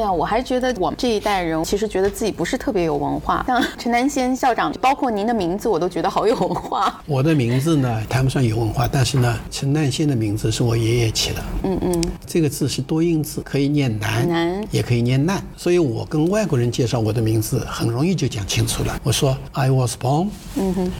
对啊，我还觉得我们这一代人其实觉得自己不是特别有文化，像 陈南先校长，包括您的名字，我都觉得好有文化。我的名字呢谈不上有文化，但是呢，陈南先的名字是我爷爷起的。嗯嗯，这个字是多音字，可以念南，南也可以念难，所以我跟外国人介绍我的名字，很容易就讲清楚了。我说 I was born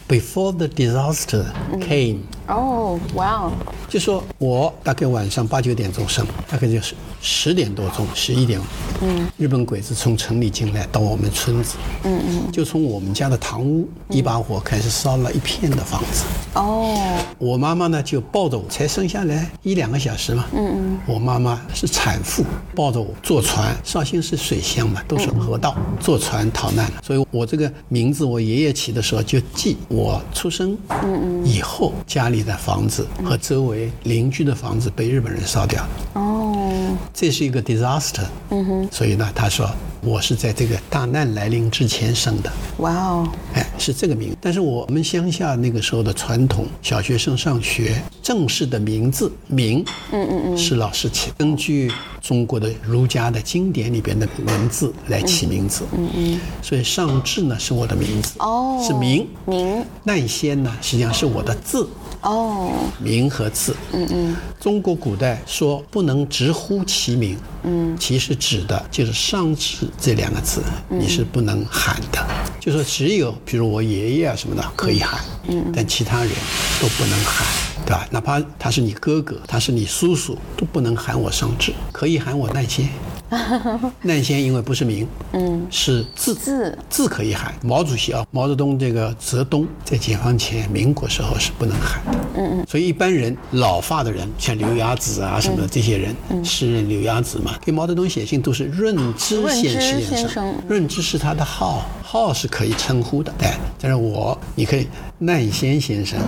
before the disaster came。哦，哇哦，就说我大概晚上八九点钟生，大概就是十点多钟，十一点，嗯，日本鬼子从城里进来到我们村子，嗯嗯，就从我们家的堂屋一把火开始烧了一片的房子。哦，我妈妈呢就抱着我，才生下来一两个小时嘛，嗯嗯，我妈妈是产妇，抱着我坐船，绍兴是水乡嘛，都是河道，坐船逃难。了，所以我这个名字我爷爷起的时候就记我出生，嗯嗯，以后家里的房子和周围邻居的房子被日本人烧掉。了。哦，这是一个 disaster，嗯哼，所以呢，他说我是在这个大难来临之前生的，哇哦，哎，是这个名。但是我们乡下那个时候的传统，小学生上学正式的名字名，嗯嗯嗯，是老师起，根据中国的儒家的经典里边的文字来起名字，嗯嗯，所以上志呢是我的名字，哦是名，名，难先呢实际上是我的字，哦，名和字。嗯嗯，中国古代说不能直呼其名，嗯，其实指的就是上至这两个字，你是不能喊的。就说只有比如我爷爷啊什么的可以喊，嗯，但其他人都不能喊，对吧？哪怕他是你哥哥，他是你叔叔，都不能喊我上至，可以喊我难先。难先因为不是名，嗯，是字。字。字可以喊。毛主席啊，毛泽东这个泽东在解放前民国时候是不能喊的，嗯嗯。所以一般人老发的人，像刘亚子啊什么的这些人，诗人刘亚子嘛，给毛泽东写信都是润之先生，润之是他的号，号是可以称呼的，哎，但是我你可以难先先生，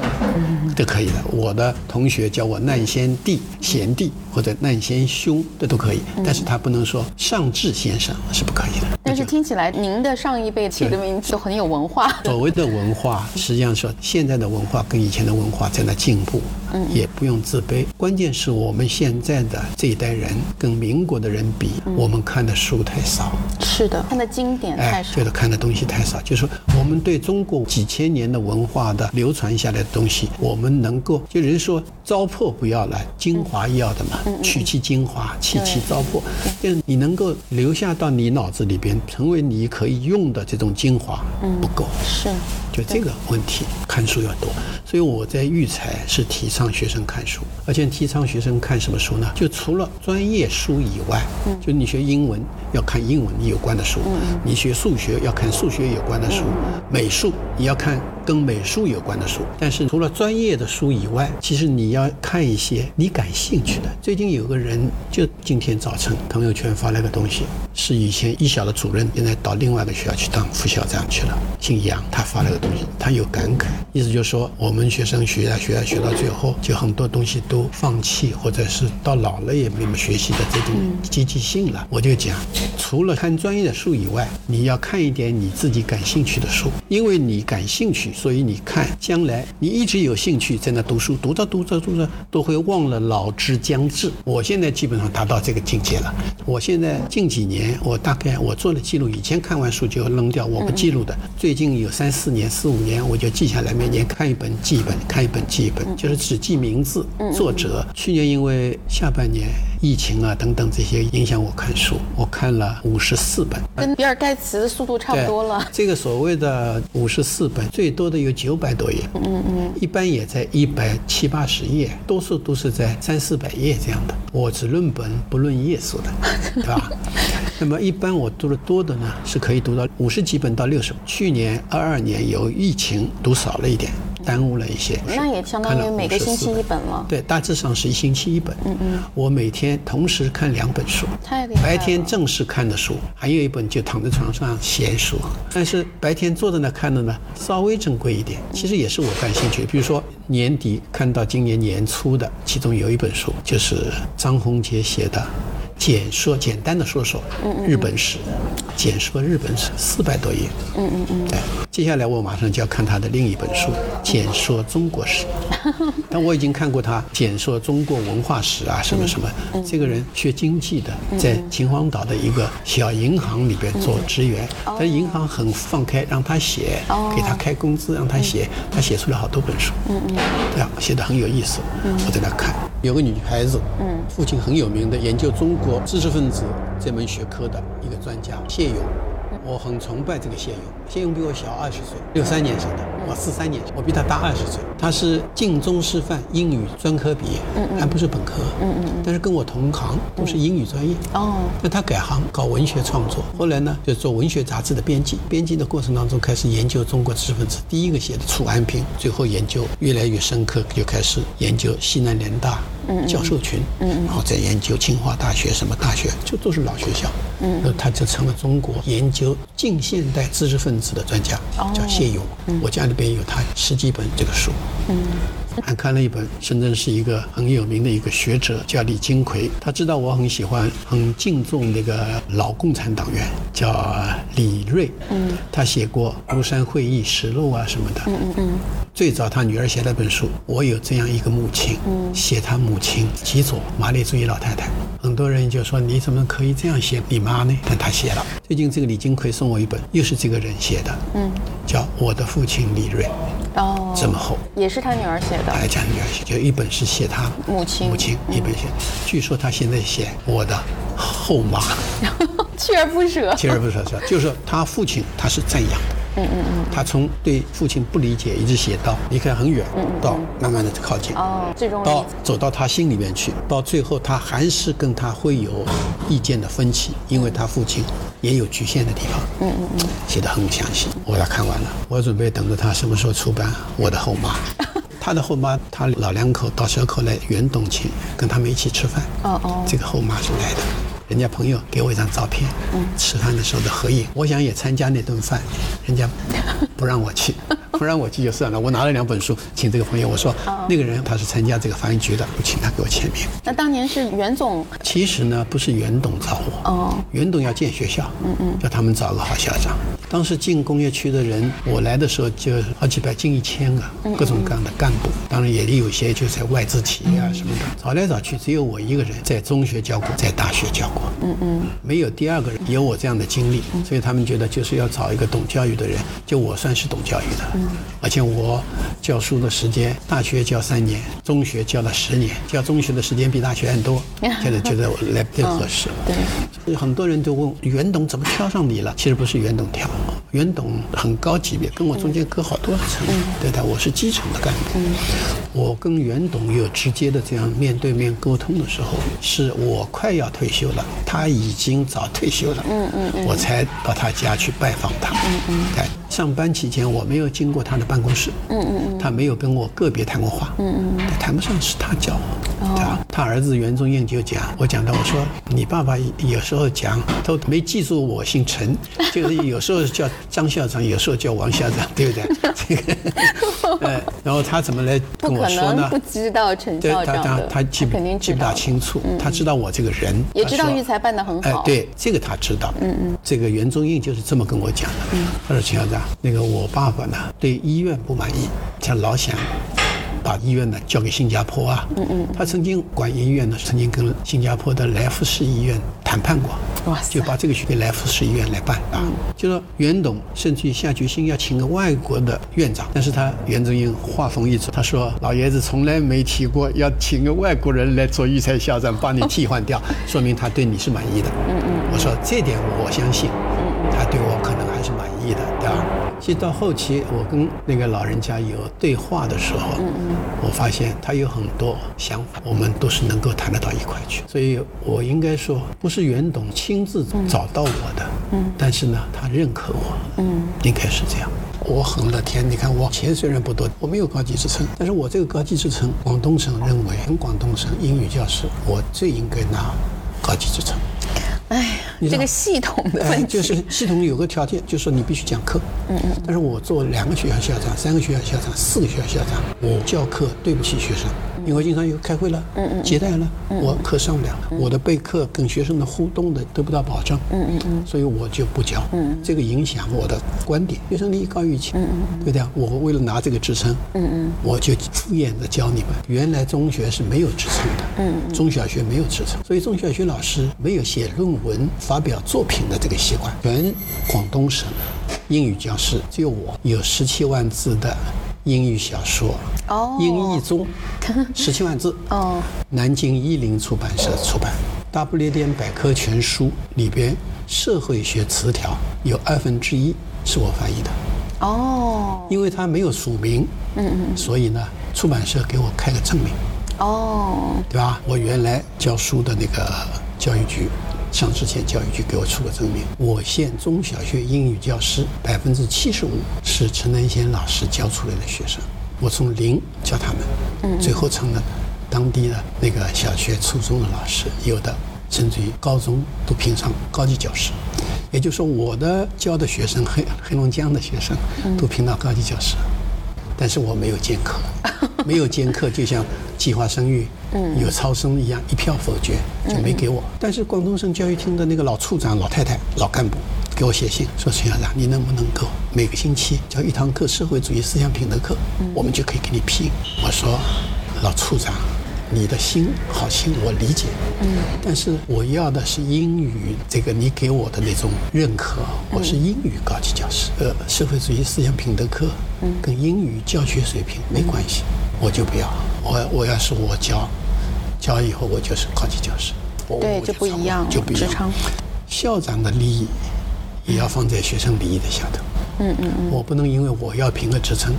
都可以的。我的同学叫我难先弟、贤弟或者难先兄，这都可以，但是他不能说上至先生是不可以的。但是听起来您的上一辈起的名字都很有文化。所谓的文化，实际上说现在的文化跟以前的文化在那进步，嗯也不用自卑。关键是我们现在的这一代人跟民国的人比，我们看的书太少。是的，看的经典太哎，少对。的，看的东西太少。就是说，我们对中国几千年的文化的流传下来的东西，我们能够，就人说糟粕不要了，精华要的嘛，取其精华，弃其糟粕。就是你能够留下到你脑子里边，成为你可以用的这种精华，不够。是，就这个问题，看书要多。所以我在育才是提倡学生看书，而且提倡学生看什么书呢？就除了专业书以外，就你学英文要看英文有关的书，你学数学要看数学有关的书，美术也要看跟美术有关的书。但是除了专业的书以外，其实你要看一些你感兴趣的。最近有个人就今天早晨朋友圈发了个东西，是以前一小的主任，现在到另外一个学校去当副校长去了，姓杨，他发了个他有感慨，意思就是说我们学生学啊学啊学到最后，就很多东西都放弃，或者是到老了也没有学习的这种积极性了。我就讲，除了看专业的书以外，你要看一点你自己感兴趣的书，因为你感兴趣，所以你看，将来你一直有兴趣在那读书，读着读着读着都会忘了老之将至。我现在基本上达到这个境界了。我现在近几年，我大概我做了记录，以前看完书就扔掉，我不记录的。最近有三四年、四五年，我就记下来，每年看一本记一本，看一本记一本，就是只记名字、作者。去年因为下半年疫情啊等等这些影响我看书，我看了五十四本。跟比尔盖茨的速度差不多了。这个所谓的五十四本，最多的有九百多页，嗯嗯，一般也在一百七八十页，多数都是在三四百页这样的。我只论本不论页数的，对吧？那么一般我读的多的呢，是可以读到五十几本到六十本。去年二二年有疫情，读少了一点，耽误了一些。那也相当于每个星期一本了。对，大致上是一星期一本。嗯嗯。我每天同时看两本书，太厉害白天正式看的书，还有一本就躺在床上闲书。但是白天坐在那看的呢，稍微珍贵一点。其实也是我感兴趣，比如说年底看到今年年初的，其中有一本书就是张宏杰写的。简说简单的说说日本史，简说日本史四百多页。嗯嗯嗯。哎，接下来我马上就要看他的另一本书《简说中国史》。但我已经看过他简说中国文化史啊，什么什么。这个人学经济的，在秦皇岛的一个小银行里边做职员，但银行很放开，让他写，给他开工资，让他写，他写出了好多本书。嗯嗯。这样写的很有意思。嗯。我在那看，有个女孩子，嗯，父亲很有名的研究中国知识分子这门学科的一个专家谢勇。我很崇拜这个谢勇，谢勇比我小二十岁，六三年生的，我四三年，我比他大二十岁。他是晋中师范英语专科毕业，还不是本科，嗯嗯，但是跟我同行，都是英语专业。哦，那他改行搞文学创作，后来呢就做文学杂志的编辑，编辑的过程当中开始研究中国知识分子，第一个写的楚安平，最后研究越来越深刻，就开始研究西南联大教授群，嗯嗯，然后再研究清华大学什么大学，就都是老学校，嗯，那他就成了中国研究。近现代知识分子的专家叫谢勇，我家里边有他十几本这个书。嗯，还看了一本，深圳市一个很有名的一个学者叫李金奎，他知道我很喜欢、很敬重那个老共产党员叫李锐。嗯，他写过《庐山会议实录》啊什么的。嗯嗯嗯。最早他女儿写了本书，我有这样一个母亲，嗯写他母亲极左马列主义老太太。很多人就说你怎么可以这样写你妈呢？但他写了。最近这个李金奎送我一本，又是这个人写的，嗯，叫《我的父亲李锐》，哦，这么厚，也是他女儿写的。哎，讲女儿写，就一本是写他母亲，母亲一本写。据说他现在写我的后妈，锲而不舍，锲而不舍是吧？就是他父亲，他是赞扬的。嗯嗯嗯，他从对父亲不理解，一直写到离开很远嗯，到慢慢的靠近，哦，最终到走到他心里面去，到最后他还是跟他会有意见的分歧，因为他父亲也有局限的地方。嗯嗯嗯，写的很详细，我要看完了，我准备等着他什么时候出版《我的后妈》。他的后妈，他老两口到蛇口来袁董亲，跟他们一起吃饭。哦哦，这个后妈是来的。人家朋友给我一张照片，吃饭的时候的合影。我想也参加那顿饭，人家不让我去，不让我去就算了。我拿了两本书，请这个朋友，我说那个人他是参加这个翻译局的，我请他给我签名。那当年是袁总？其实呢，不是袁董找我，哦，袁董要建学校，嗯嗯，叫他们找个好校长。当时进工业区的人，我来的时候就好几百，近一千个，各种各样的干部。当然也有些就在外资企业啊什么的。找来找去，只有我一个人在中学教过，在大学教过。嗯嗯，没有第二个人有我这样的经历，所以他们觉得就是要找一个懂教育的人。就我算是懂教育的，而且我教书的时间，大学教三年，中学教了十年，教中学的时间比大学还多。现在觉得我来更合适。对，很多人都问袁董怎么挑上你了？其实不是袁董挑。袁董很高级别，跟我中间隔好多层，对的，我是基层的干部。我跟袁董有直接的这样面对面沟通的时候，是我快要退休了，他已经早退休了，嗯嗯，我才到他家去拜访他。嗯嗯，在上班期间我没有经过他的办公室，嗯嗯嗯，他没有跟我个别谈过话，嗯嗯嗯，谈不上是他教我，对吧？他儿子袁中英就讲，我讲到我说你爸爸有时候讲都没记住我姓陈，就是有时候叫。张校长有时候叫王校长，对不对？这个，呃，然后他怎么来跟我说呢？不知道陈校长他他记不记不大清楚，他知道我这个人，也知道育才办得很好。哎，对，这个他知道。嗯嗯，这个袁中印就是这么跟我讲的。嗯，他说陈校长，那个我爸爸呢对医院不满意，他老想把医院呢交给新加坡啊。嗯嗯，他曾经管医院呢，曾经跟新加坡的莱福士医院谈判过。就把这个去给莱福士医院来办啊，就说袁董甚至于下决心要请个外国的院长，但是他袁中英话锋一转，他说老爷子从来没提过要请个外国人来做育才校长，把你替换掉，说明他对你是满意的。嗯嗯，我说这点我相信，他对我可能还是满意的，对吧？其实到后期，我跟那个老人家有对话的时候，嗯嗯我发现他有很多想法，我们都是能够谈得到一块去。所以我应该说，不是袁董亲自找到我的，嗯但是呢，他认可我，嗯应该是这样。我很乐天，你看我钱虽然不多，我没有高级职称，但是我这个高级职称，广东省认为，全广东省英语教师，我最应该拿高级职称。哎，这个系统的问题，就是系统有个条件，就是说你必须讲课。嗯嗯。但是我做两个学校校长、三个学校校长、四个学校校长，我教课对不起学生，因为经常有开会了，嗯嗯，接待了，我课上不了，我的备课跟学生的互动的得不到保证，嗯嗯嗯，所以我就不教，嗯，这个影响我的观点，学生利益高于一切，嗯嗯，对不对？我为了拿这个职称，嗯嗯，我就敷衍的教你们。原来中学是没有职称的，嗯，中小学没有职称，所以中小学老师没有写论文、发表作品的这个习惯。全广东省英语教师只有我有十七万字的。英语小说，哦，英译中，十七万字，哦，南京译林出版社出版，《大不列颠百科全书》里边社会学词条有二分之一是我翻译的，哦，因为他没有署名，嗯嗯，所以呢，出版社给我开个证明，哦，对吧？我原来教书的那个教育局。上之前，教育局给我出个证明，我县中小学英语教师百分之七十五是陈南贤老师教出来的学生，我从零教他们，嗯，最后成了当地的那个小学、初中的老师，有的甚至于高中都评上高级教师，也就是说，我的教的学生黑黑龙江的学生都评到高级教师，但是我没有兼课，没有兼课，就像计划生育。有超生一样，一票否决就没给我。但是广东省教育厅的那个老处长、老太太、老干部给我写信说：“陈校长，你能不能够每个星期教一堂课社会主义思想品德课，我们就可以给你批？”我说：“老处长，你的心好心我理解，嗯，但是我要的是英语这个你给我的那种认可。我是英语高级教师，呃，社会主义思想品德课跟英语教学水平没关系，我就不要。我我要是我教。”教以后我就是高级教师，对，就不一样，就不一样。校长的利益也要放在学生利益的下头。嗯嗯嗯。我不能因为我要评个职称，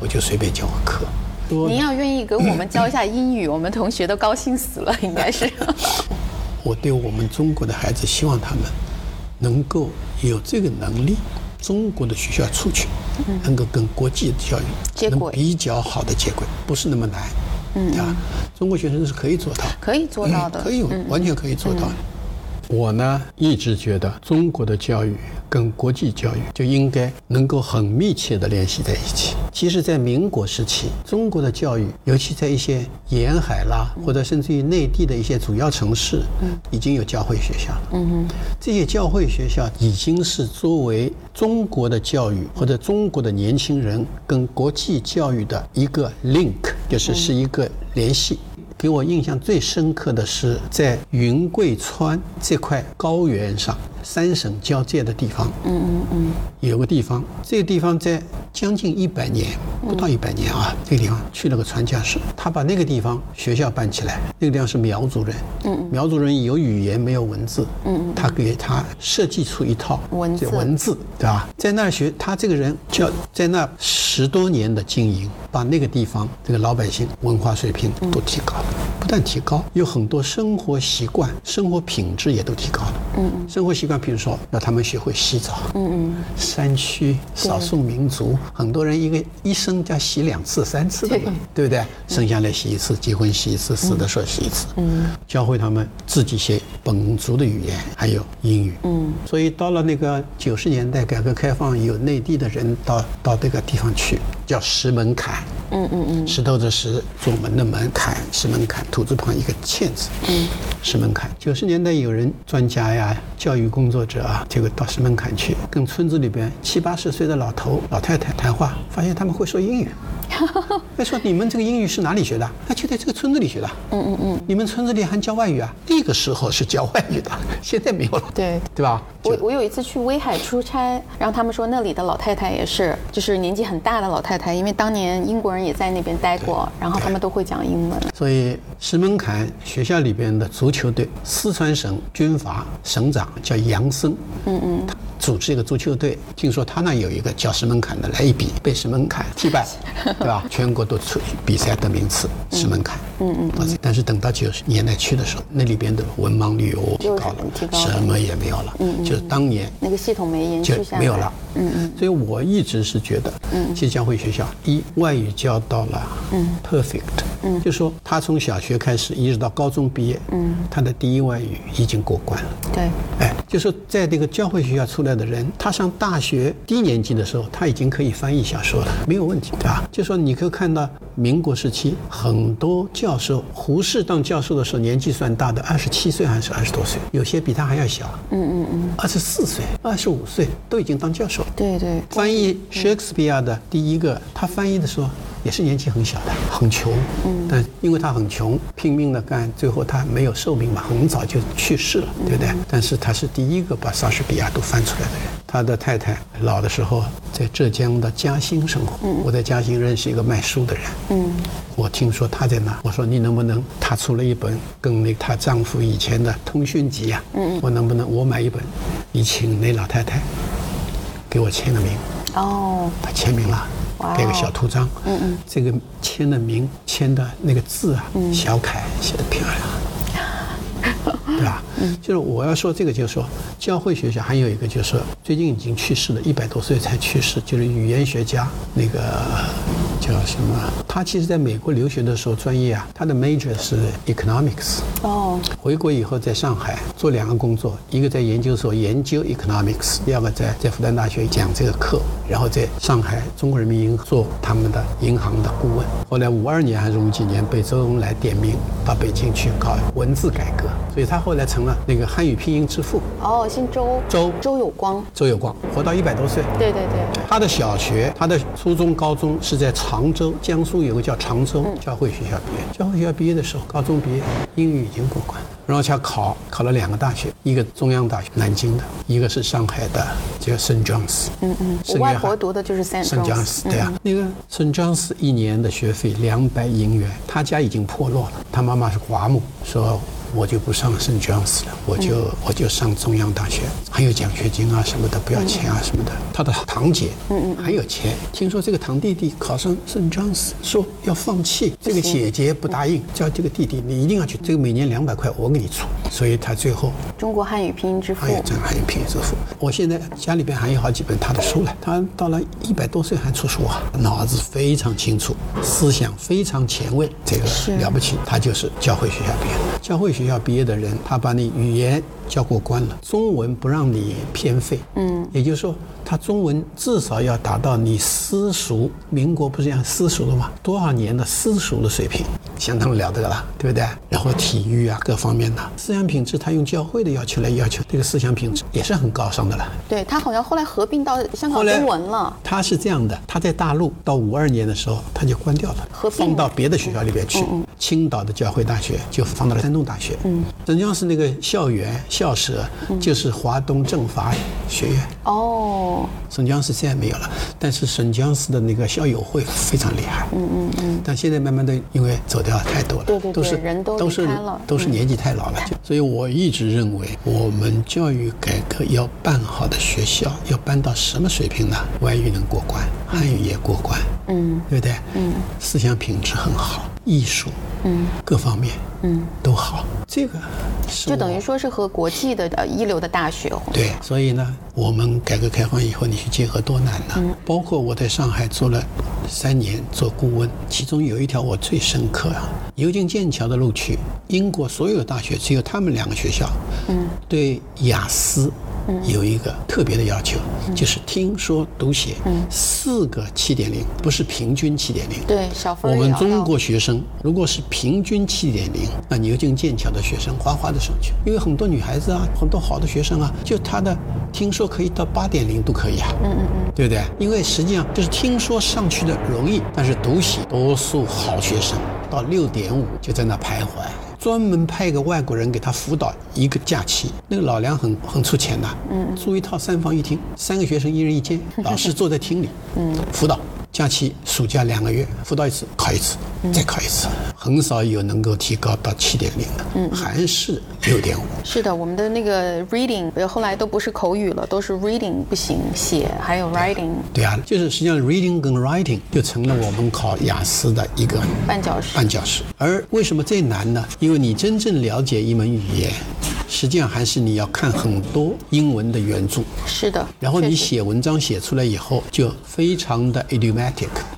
我就随便教个课。您要愿意给我们教一下英语，我们同学都高兴死了，应该是。我对我们中国的孩子，希望他们能够有这个能力，中国的学校出去，能够跟国际教育接轨，比较好的接轨，不是那么难。嗯啊，中国学生是可以做到，可以做到的，可以完全可以做到。我呢一直觉得中国的教育跟国际教育就应该能够很密切的联系在一起。其实，在民国时期，中国的教育，尤其在一些沿海啦，或者甚至于内地的一些主要城市，已经有教会学校了。嗯哼，这些教会学校已经是作为中国的教育或者中国的年轻人跟国际教育的一个 link。就是是一个联系。给我印象最深刻的是在云贵川这块高原上。三省交界的地方，嗯嗯嗯，有个地方，这个地方在将近一百年，不到一百年啊，这个地方去了个传教士，他把那个地方学校办起来，那个地方是苗族人，嗯。苗族人有语言没有文字，嗯嗯，他给他设计出一套文字，文字对吧？在那儿学，他这个人叫在那十多年的经营，把那个地方这个老百姓文化水平都提高了，不但提高，有很多生活习惯、生活品质也都提高了，嗯嗯，生活习惯。比如说，让他们学会洗澡。嗯嗯。山区少数民族，很多人一个一生要洗两次、三次的，对不对？生下来洗一次，结婚洗一次，死的时候洗一次。嗯。教会他们自己写本族的语言，还有英语。嗯。所以到了那个九十年代，改革开放，有内地的人到到这个地方去，叫石门槛。嗯嗯嗯。石头的石，左门的门，槛石门槛，土字旁一个欠字。嗯。石门槛。九十年代有人专家呀，教育工。作者啊，结果到石门槛去，跟村子里边七八十岁的老头老太太谈话，发现他们会说英语。他说：“你们这个英语是哪里学的？那就在这个村子里学的。嗯嗯嗯，你们村子里还教外语啊？那个时候是教外语的，现在没有了。对对吧？我我有一次去威海出差，然后他们说那里的老太太也是，就是年纪很大的老太太，因为当年英国人也在那边待过，然后他们都会讲英文。所以石门坎学校里边的足球队，四川省军阀省长叫杨森。嗯嗯。组织一个足球队，听说他那有一个叫石门坎的，来一笔被石门坎击败，对吧？全国都出比赛的名次，是门槛。嗯嗯。但是等到九十年代去的时候，那里边的文盲率又提高了，什么也没有了。嗯嗯。就是当年那个系统没延续下来，没有了。嗯嗯。所以我一直是觉得，嗯，其实教会学校一外语教到了，嗯，perfect。嗯。就说他从小学开始一直到高中毕业，嗯，他的第一外语已经过关了。对。哎，就说在这个教会学校出来的人，他上大学低年级的时候，他已经可以翻译小说了，没有问题，对吧？就说你可以看到民国时期很多教授，胡适当教授的时候年纪算大的，二十七岁还是二十多岁，有些比他还要小，嗯嗯嗯，二十四岁、二十五岁都已经当教授了。对对，翻译 Shakespeare 的第一个，他翻译的时候也是年纪很小的，很穷，嗯，但因为他很穷，拼命的干，最后他没有寿命嘛，很早就去世了，对不对？但是他是第一个把莎士比亚都翻出来的人。他的太太老的时候在浙江的嘉兴生活，我在嘉兴认识一个卖书的人，嗯，我听说他在那，我说你能不能，他出了一本跟那她丈夫以前的通讯集呀，嗯，我能不能我买一本，你请那老太太给我签个名。哦，他签名了，给个小图章。嗯嗯，这个签的名签的那个字啊，小楷写的漂亮，对吧？嗯，就是我要说这个，就是说教会学校还有一个，就是说最近已经去世了，一百多岁才去世，就是语言学家那个叫什么？他其实在美国留学的时候，专业啊，他的 major 是 economics。哦，回国以后在上海做两个工作，一个在研究所研究 economics，第二个在在复旦大学讲这个课，然后在上海中国人民银行做他们的银行的顾问。后来五二年还是五几年被周恩来点名到北京去搞文字改革，所以他后来成了那个汉语拼音之父。哦，姓周，周周有光，周有光活到一百多岁。对对对，他的小学、他的初中、高中是在常州，江苏有个叫常州教会学校毕业。教会学校毕业的时候，高中毕业，英语已经过关，然后他考考了两个大学，一个中央大学南京的，一个是上海的叫 St. John's。嗯嗯，我外婆读的就是 St. St. John's，对啊，那个 St. John's 一年的学费两百银元，他家已经破落了，他妈妈是寡母，说。我就不上圣 John's 了，我就我就上中央大学，还有奖学金啊什么的，不要钱啊什么的。他的堂姐，嗯嗯，还有钱。听说这个堂弟弟考上圣 John's，说要放弃，这个姐姐不答应，叫这个弟弟你一定要去，这个每年两百块我给你出。所以他最后中国汉语拼音之父，还有这个汉语拼音之父。我现在家里边还有好几本他的书了。他到了一百多岁还出书啊，脑子非常清楚，思想非常前卫，这个了不起。他就是教会学校毕业的，教会学校毕业的人，他把你语言教过关了，中文不让你偏废。嗯，也就是说，他中文至少要达到你私塾，民国不是讲私塾的吗？多少年的私塾的水平，相当了得了，对不对？然后体育啊，各方面的思想品质，他用教会的要求来要求，这个思想品质也是很高尚的了。对他好像后来合并到香港中文了。他是这样的，他在大陆到五二年的时候他就关掉了，合并放到别的学校里边去。青岛的教会大学就放到了山东大学。嗯，镇江是那个校园校舍，就是华东政法学院。哦，沈江市现在没有了，但是沈江市的那个校友会非常厉害。嗯嗯嗯。但现在慢慢的，因为走掉太多了，对对对，都是人都都是都是年纪太老了。所以我一直认为，我们教育改革要办好的学校，要办到什么水平呢？外语能过关，汉语也过关。嗯，对不对？嗯，思想品质很好，艺术，嗯，各方面，嗯，都好。这个是就等于说是和国际的呃一流的大学哦。对，所以呢，我们改革开放以后，你去结合多难呢？包括我在上海做了三年做顾问，其中有一条我最深刻啊，牛津、剑桥的录取，英国所有大学只有他们两个学校，嗯，对雅思。有一个特别的要求，就是听说读写四个七点零，不是平均七点零。对，小分我们中国学生如果是平均七点零，那牛津、剑桥的学生哗哗的上去，因为很多女孩子啊，很多好的学生啊，就她的听说可以到八点零都可以啊，嗯嗯嗯，对不对？因为实际上就是听说上去的容易，但是读写多数好学生到六点五就在那徘徊。专门派一个外国人给他辅导一个假期，那个老梁很很出钱的，嗯，租一套三房一厅，三个学生一人一间，老师坐在厅里，嗯，辅导。假期暑假两个月辅导一次，考一次，再考一次，很少有能够提高到七点零的，嗯，还是六点五。是的，我们的那个 reading 呃后来都不是口语了，都是 reading 不行，写还有 writing 对啊，就是实际上 reading 跟 writing 就成了我们考雅思的一个绊脚石。绊脚石。而为什么最难呢？因为你真正了解一门语言，实际上还是你要看很多英文的原著，是的，然后你写文章写出来以后，就非常的 idiomatic，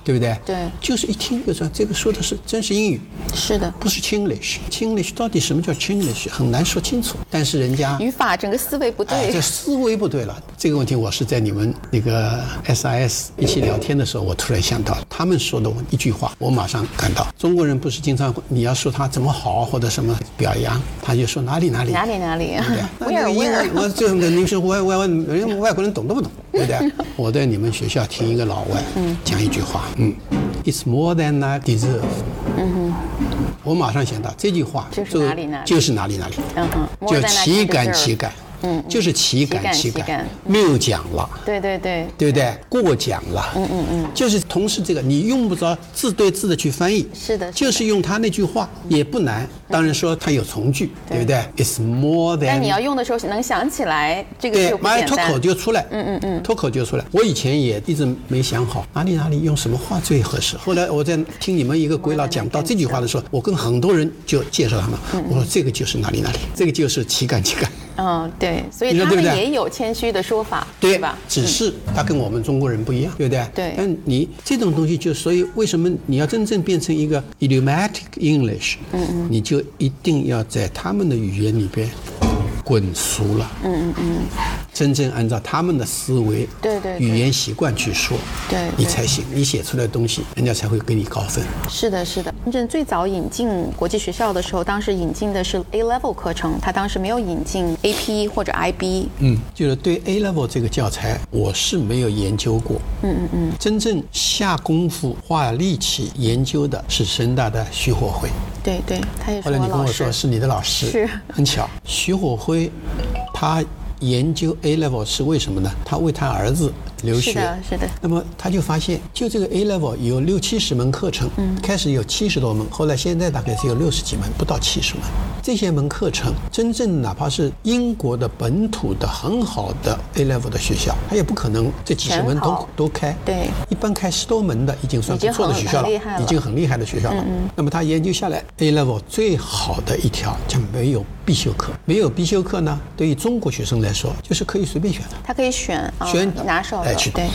对不对？对就是一听就知道这个说的是真实英语，是的，不是 Chinglish。Chinglish 到底什么叫 Chinglish 很难说清楚，但是人家语法整个思维不哎，对这。思维不对了。这个问题我是在你们那个 SIS 一起聊天的时候，我突然想到，他们说的一句话，我马上感到，中国人不是经常你要说他怎么好或者什么表扬，他就说哪里哪里。哪里哪里对不对？那，where 那个英文，我这个您说外外外人外国人懂都不懂，对不对？我在你们学校听一个老外讲一句话，嗯，It's more than I deserve。嗯哼，我马上想到这句话，就是哪里哪里就是哪里哪里。嗯哼，就岂敢岂敢，嗯，就是岂敢岂敢谬讲了。对对对，对不对？过奖了，嗯嗯嗯，就是同时这个你用不着字对字的去翻译，是的就是用他那句话也不难。当然说它有从句，对不对？It's more than。但你要用的时候能想起来，这个对就，不马上脱。口就出来，嗯嗯嗯，脱口就出来。我以前也一直没想好哪里哪里用什么话最合适。后来我在听你们一个鬼佬讲到这句话的时候，我跟很多人就介绍他们，我说这个就是哪里哪里，这个就是岂敢岂敢。嗯，对，所以他们也有谦虚的说法，对吧？只是他跟我们中国人不一样，对不对？对但你这种东西就，所以为什么你要真正变成一个 idiomatic English，嗯嗯，你就一定要在他们的语言里边滚熟了，嗯嗯嗯，真正按照他们的思维、对对对语言习惯去说，对对你才行，你写出来的东西，人家才会给你高分。是的，是的。深圳最早引进国际学校的时候，当时引进的是 A level 课程，他当时没有引进 AP 或者 IB。嗯，就是对 A level 这个教材，我是没有研究过。嗯嗯嗯，真正下功夫、花力气研究的是深大的徐火辉。对对，他也是后来你跟我说。是你的老师，是很巧。徐火辉，他研究 A level 是为什么呢？他为他儿子留学。是的，是的。那么他就发现，就这个 A level 有六七十门课程，嗯，开始有七十多门，后来现在大概只有六十几门，不到七十门。这些门课程，真正哪怕是英国的本土的很好的 A level 的学校，他也不可能这几十门都都开。对一般开十多门的已经算不错的学校已经很很厉害了已经很厉害的学校了。那么他研究下来，A level 最好的一条就没有必修课。没有必修课呢，对于中国学生来说，就是可以随便选的。他可以选啊，选拿手的，哎去。对，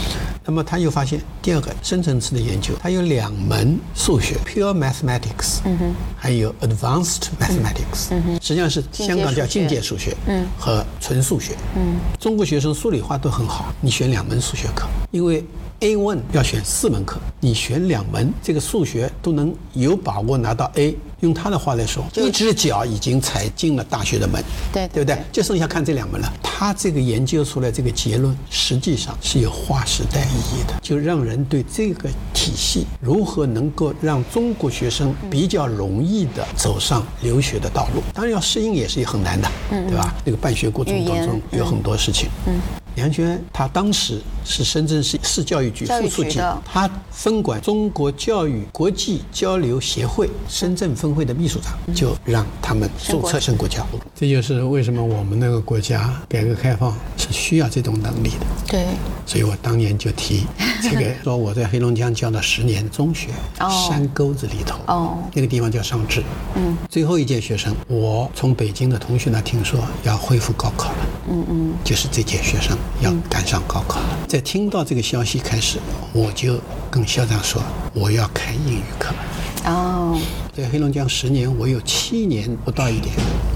那么他又发现第二个深层次的研究，它有两门数学 （pure mathematics），嗯哼，还有 advanced mathematics，嗯。哼，实际上是香港叫进阶数学，嗯，和纯数学，嗯，中国学生数理化都很好，你选两门数学课，因为 A one 要选四门课，你选两门，这个数学都能有把握拿到 A。用他的话来说，一只脚已经踩进了大学的门，对对不对？就剩下看这两门了。他这个研究出来这个结论，实际上是有划时代意义的，就让人对这个体系如何能够让中国学生比较容易的走上留学的道路。当然要适应也是很难的，对吧？那个办学过程当中有很多事情。嗯。梁轩他当时是深圳市市教育局副书记局的，他分管中国教育国际交流协会深圳分会的秘书长，就让他们注册升国教。这就是为什么我们那个国家改革开放是需要这种能力的。对，所以我当年就提这个，说我在黑龙江教了十年中学，哦。山沟子里头，哦。那个地方叫上智，嗯，最后一届学生，我从北京的同学那听说要恢复高考了，嗯嗯，就是这届学生要赶上高考。了。在听到这个消息开始，我就跟校长说，我要开英语课。了。哦在黑龙江十年，我有七年不到一点，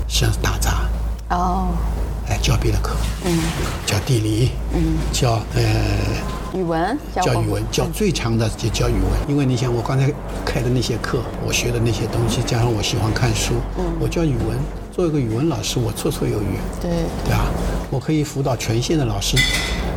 实际上是打杂，哦，哎，教别的课，嗯，教地理，嗯，教呃。语文教语文，教最长的就教语文，因为你想我刚才开的那些课，我学的那些东西，加上我喜欢看书，我教语文，做一个语文老师，我绰绰有余，对对吧？我可以辅导全县的老师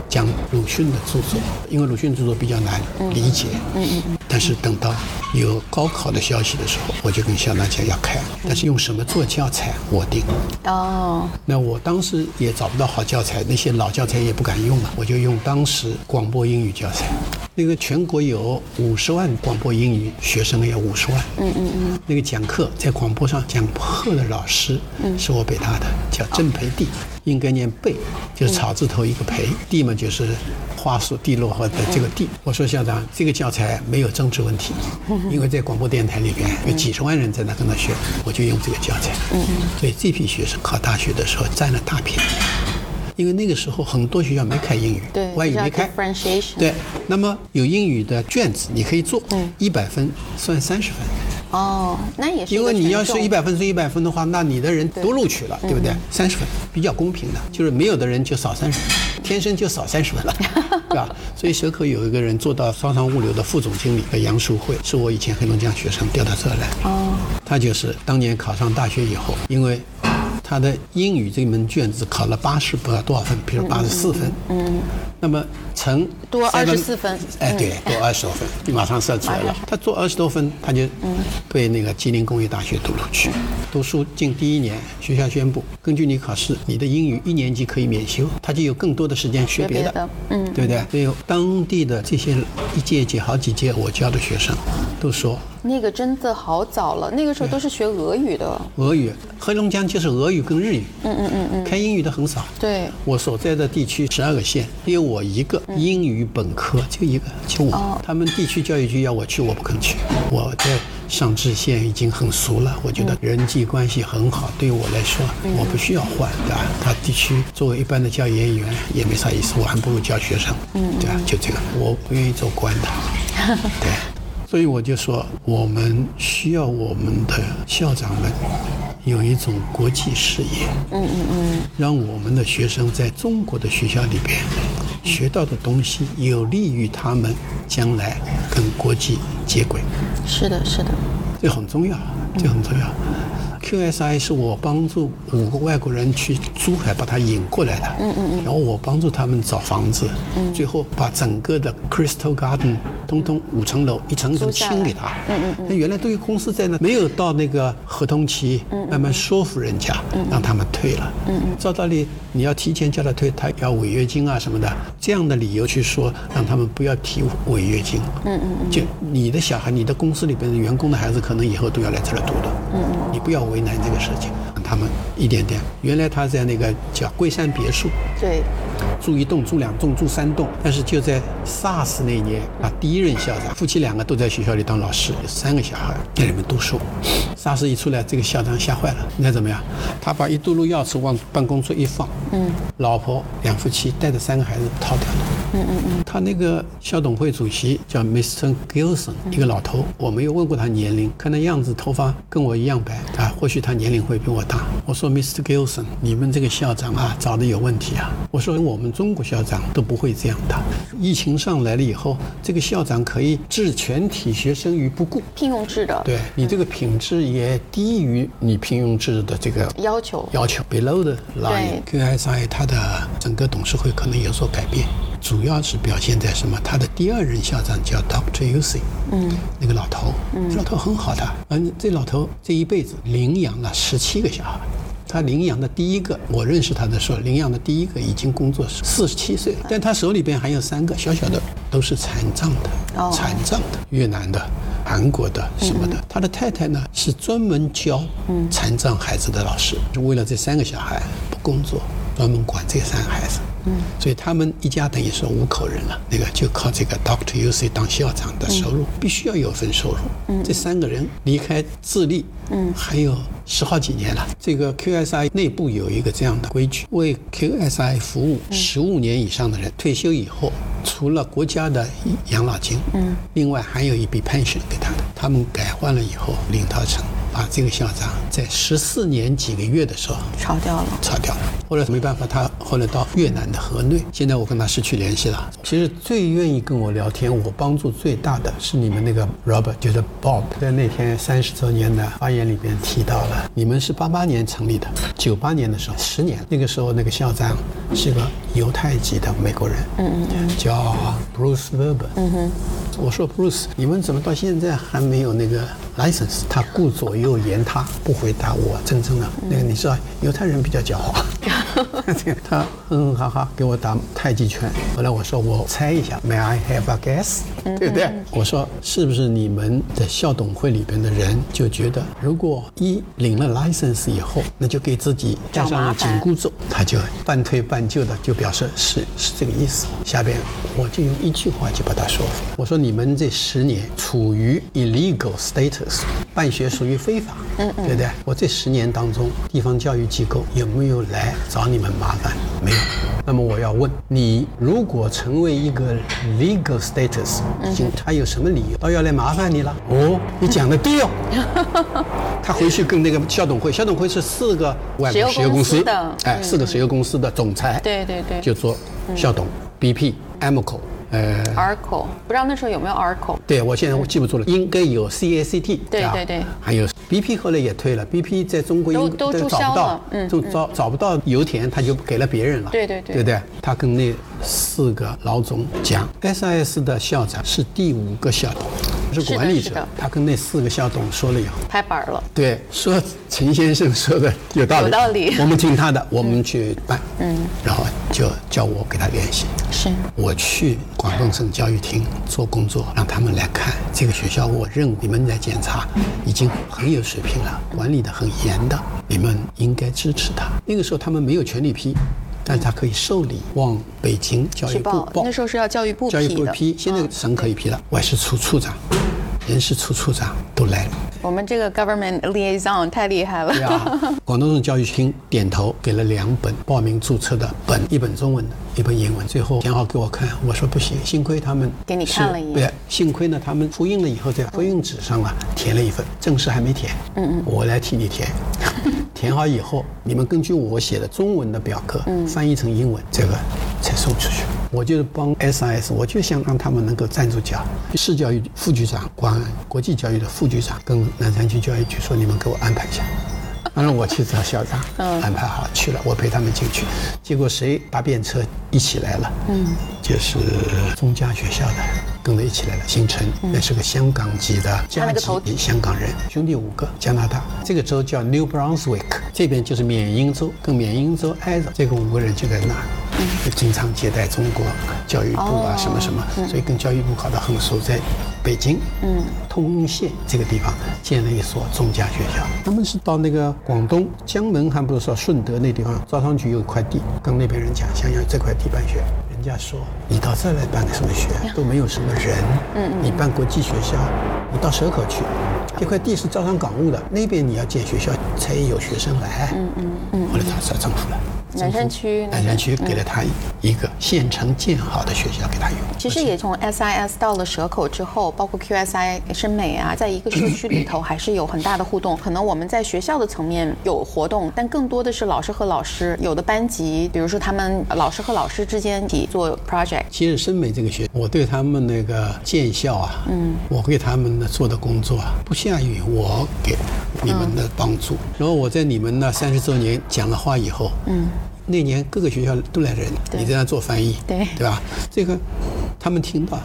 讲鲁迅的著作，因为鲁迅著作比较难理解，嗯嗯嗯。但是等到有高考的消息的时候，我就跟校长讲要开，但是用什么做教材我定。哦那我当时也找不到好教材，那些老教材也不敢用了，我就用当时广播英语教材。那个全国有五十万广播英语学生，有五十万。嗯嗯嗯。那个讲课在广播上讲课的老师，是我北大的，叫郑培地，应该念贝，就是草字头一个培，地嘛就是花树地落后的这个地。我说校长，这个教材没有政治问题，因为在广播电台里边有几十万人在那跟他学，我就用这个教材。所以这批学生考大学的时候占了大便宜。因为那个时候很多学校没开英语，对，外语没开。对，那么有英语的卷子你可以做，嗯一百分算三十分，哦，那也是因为你要是一百分是一百分的话，那你的人都录取了，对不对？三十分比较公平的，就是没有的人就少三十分，天生就少三十分了，对吧？所以蛇口有一个人做到商汤物流的副总经理，叫杨淑慧，是我以前黑龙江学生调到这儿来，哦，他就是当年考上大学以后，因为他的英语这门卷子考了八十不知道多少分，比如八十四分，嗯，那么乘多二十四分。哎，嗯。对，多二十多分，你马上算出来了。他做二十多分，他就被那个吉林工业大学读录取，读书进第一年，学校宣布，根据你考试，你的英语一年级可以免修，他就有更多的时间学别的。学别的，嗯。对不对？所以当地的这些一届一届好几届我教的学生都说。那个真的好早了，那个时候都是学俄语的。俄语，黑龙江就是俄语跟日语，嗯嗯嗯嗯，开英语的很少。对我所在的地区十二个县，只有我一个英语本科，就一个，就我。他们地区教育局要我去，我不肯去。我在上智县已经很熟了，我觉得人际关系很好，对于我来说，我不需要换，对吧？他地区作为一般的教研员也没啥意思，我还不如教学生，对吧？就这个，我不愿意做官的，对。所以我就说，我们需要我们的校长们有一种国际视野，嗯嗯嗯，让我们的学生在中国的学校里边学到的东西，有利于他们将来跟国际接轨，是的，是的。这很重要，这很重要。QSI 是我帮助五个外国人去珠海把他引过来的，嗯嗯嗯，然后我帮助他们找房子，嗯，最后把整个的 Crystal Garden 通通五层楼一层一层清给他，嗯嗯嗯，原来都有公司在那，没有到那个合同期，慢慢说服人家，让他们退了，嗯嗯，照道理你要提前叫他退，他要违约金啊什么的，这样的理由去说，让他们不要提违约金，嗯嗯嗯，就你的小孩，你的公司里边的员工的孩子，可能以后都要来这儿读的，嗯嗯，你不要为难这个事情，他们一点点。原来他在那个叫龟山别墅，对，住一栋、住两栋、住三栋，但是就在 SARS 那年啊，第一任校长夫妻两个都在学校里当老师，有三个小孩在里面读书。SARS 一出来，这个校长吓坏了，你看怎么样？他把一嘟噜钥匙往办公桌一放，嗯，老婆两夫妻带着三个孩子逃掉了。嗯嗯嗯，他那个校董会主席叫 Mr. Gilson，一个老头，我没有问过他年龄，看那样子头发跟我一样白，啊，或许他年龄会比我大。我说 Mr. Gilson，你们这个校长啊，找的有问题啊。我说我们中国校长都不会这样的。疫情上来了以后，这个校长可以置全体学生于不顾，聘用制的对你这个品质也低于你聘用制的这个要求。要求 below 的 line，QSI 它的整个董事会可能有所改变，主要是表现在什么？他的第二任校长叫 Dr. Uzi，嗯，那个老头，嗯，这老头很好的，嗯，这老头这一辈子领养了十七个小孩。他领养的第一个，我认识他的时候，领养的第一个已经工作四十七岁了，但他手里边还有三个小小的，都是残障的，哦残障的，越南的、韩国的什么的。他的太太呢是专门教残障孩子的老师，就为了这三个小孩不工作，专门管这三个孩子。嗯，所以他们一家等于说五口人了，那个就靠这个 Doctor U C 当校长的收入，必须要有份收入。嗯，这三个人离开智利，嗯，还有十好几年了。这个 QSI 内部有一个这样的规矩，为 QSI 服务十五年以上的人，退休以后，除了国家的养老金，嗯，另外还有一笔 pension 给他的。他们改换了以后，领导层把这个校长在十四年几个月的时候炒掉了。炒掉了。后来没办法，他后来到越南的河内，现在我跟他失去联系了。其实最愿意跟我聊天，我帮助最大的是你们那个 Robert，就是 Bob，在那天三十周年的发言里边提到了，你们是八八年成立的，九八年的时候，十年，那个时候那个校长是个犹太籍的美国人，嗯嗯，叫 Bruce Weber，嗯哼。我说 Bruce，你们怎么到现在还没有那个 license？他顾左右言他，不回答我真正的那个。你知道犹太人比较狡猾，他哼哼哈哈给我打太极拳。后来我说我猜一下，May I have a guess？对不对？我说是不是你们的校董会里边的人就觉得，如果一领了 license 以后，那就给自己加上了紧箍咒，他就半推半就的就表示是是这个意思。下边我就用一句话就把他说服。我说你们这十年处于 illegal status，办学属于非法，嗯嗯，对不对？我这十年当中，地方教育机构有没有来找你们麻烦？没有。那么我要问你，如果成为一个 legal status，他有什么理由到要来麻烦你了？哦，你讲的对哦。他回去跟那个校董会，校董会是四个外国石油公司的，哎，四个石油公司的总裁，对对对，就做校董，BP、Amoco。呃，Arco 不知道那时候有没有 Arco？对我现在我记不住了，应该有 CACT。对对对，还有 BP 后来也退了，BP 在中国都都找不到，嗯，就找找不到油田，他就给了别人了。对对对，对不对？他跟那四个老总讲，SIS 的校长是第五个校董。是管理者，他跟那四个校董说了以后，拍板了。对，说陈先生说的有道理，有道理。我们听他的，我们去办。嗯，然后就叫我给他联系。是，我去广东省教育厅做工作，让他们来看这个学校。我认为你们来检查，已经很有水平了，管理的很严的，你们应该支持他。那个时候他们没有权利批。但是他可以受理往北京教育部报，那时候是要教育部教育部批，现在省可以批了。外事处处长、人事处处长都来了。我们这个 government liaison 太厉害了。对啊，广东省教育厅点头，给了两本报名注册的本，一本中文的，一本英文。最后填好给我看，我说不行，幸亏他们给你看了一眼。对，幸亏呢，他们复印了以后，在复印纸上啊填了一份，正式还没填。嗯嗯，我来替你填。填好以后，你们根据我写的中文的表格翻译成英文，这个才送出去。我就是帮 SIS，我就想让他们能够站住脚。市教育副局长管国际教育的副局长跟南山区教育局说：“你们给我安排一下。”当然我去找校长，安排好去了，我陪他们进去。结果谁搭便车一起来了？嗯，就是中加学校的，跟着一起来了。姓陈，也是个香港籍的加籍香港人，兄弟五个，加拿大这个州叫 New Brunswick，这边就是缅因州，跟缅因州挨着。这个五个人就在那儿，就经常接待中国教育部啊什么什么，所以跟教育部搞得很熟，在。北京，嗯，通恩县这个地方建了一所中加学校。他们是到那个广东江门，还不是说顺德那地方，招商局有一块地，跟那边人讲，想要这块地办学。人家说，你到这来办个什么学，都没有什么人。嗯嗯。你办国际学校，你到蛇口去，这块地是招商港务的，那边你要建学校，才有学生来。嗯嗯嗯。后来他找政府了。南山区，南山区给了他一个现成建好的学校给他用。其实也从 SIS 到了蛇口之后，包括 QSI 深美啊，在一个社区里头还是有很大的互动。可能我们在学校的层面有活动，但更多的是老师和老师，有的班级，比如说他们老师和老师之间一起做 project。其实深美这个学，我对他们那个建校啊，嗯，我给他们的做的工作啊，不下于我给你们的帮助。然后我在你们那三十周年讲了话以后，嗯。那年各个学校都来人，你在那做翻译，对对吧？这个他们听到，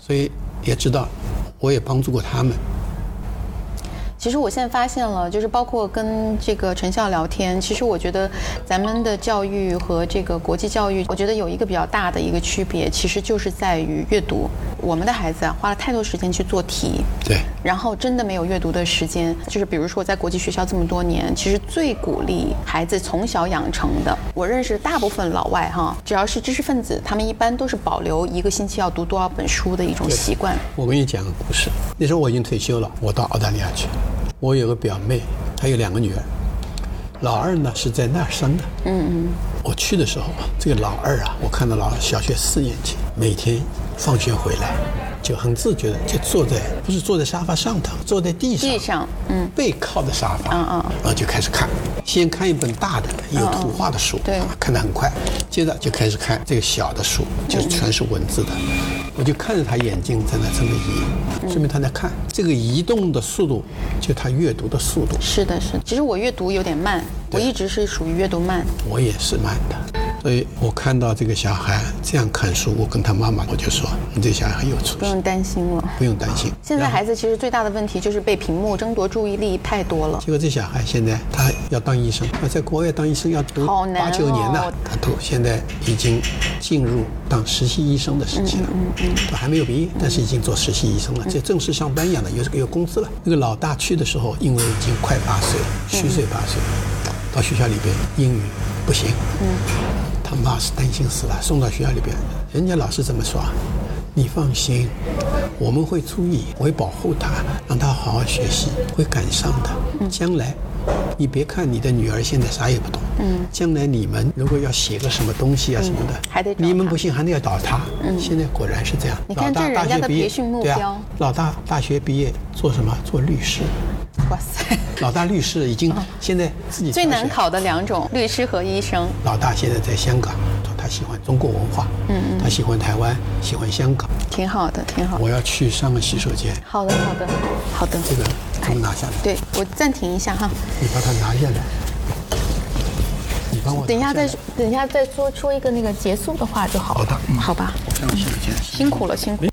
所以也知道，我也帮助过他们。其实我现在发现了，就是包括跟这个陈校聊天，其实我觉得咱们的教育和这个国际教育，我觉得有一个比较大的一个区别，其实就是在于阅读。我们的孩子啊，花了太多时间去做题，对，然后真的没有阅读的时间。就是比如说在国际学校这么多年，其实最鼓励孩子从小养成的，我认识大部分老外哈，只要是知识分子，他们一般都是保留一个星期要读多少本书的一种习惯。我跟你讲个故事，那时候我已经退休了，我到澳大利亚去。我有个表妹，她有两个女儿，老二呢是在那儿生的。嗯嗯。我去的时候，这个老二啊，我看到老二小学四年级，每天放学回来就很自觉的就坐在，不是坐在沙发上头，坐在地上，地上，嗯，背靠着沙发，嗯嗯，然后就开始看，先看一本大的有图画的书，对，看得很快，接着就开始看这个小的书，就是全是文字的。我就看着他眼睛在那这么移，说明他在看。这个移动的速度，就他阅读的速度。是的，是的。其实我阅读有点慢，我一直是属于阅读慢。我也是慢的。所以我看到这个小孩这样看书，我跟他妈妈我就说：“你这小孩很有出息。”不用担心了，不用担心。现在孩子其实最大的问题就是被屏幕争夺注意力太多了。结果这小孩现在他要当医生，那在国外当医生要读八九年呢，他读现在已经进入当实习医生的时期了，嗯嗯，他还没有毕业，但是已经做实习医生了，这正式上班一样的，有这个有工资了。那个老大去的时候，因为已经快八岁了，虚岁八岁，到学校里边英语不行，嗯。他妈是担心死了，送到学校里边，人家老师这么说，你放心，我们会注意，会保护他，让他好好学习，会赶上的。将来你别看你的女儿现在啥也不懂，嗯，将来你们如果要写个什么东西啊什么的，还得你们不信还得要找他。嗯，现在果然是这样。你看老大这人家的大学毕业培训目对啊标，老大大学毕业做什么？做律师。哇塞，老大律师已经现在自己最难考的两种，律师和医生。老大现在在香港，他喜欢中国文化，嗯嗯，他喜欢台湾，喜欢香港。挺好的，挺好的。我要去上个洗手间，好的，好的，好的。这个怎么拿下来？对我暂停一下哈，你把它拿下来，你帮我等一下再等一下再说说一个那个结束的话就好了。好的嗯好吧，上个洗手间。辛苦了，辛苦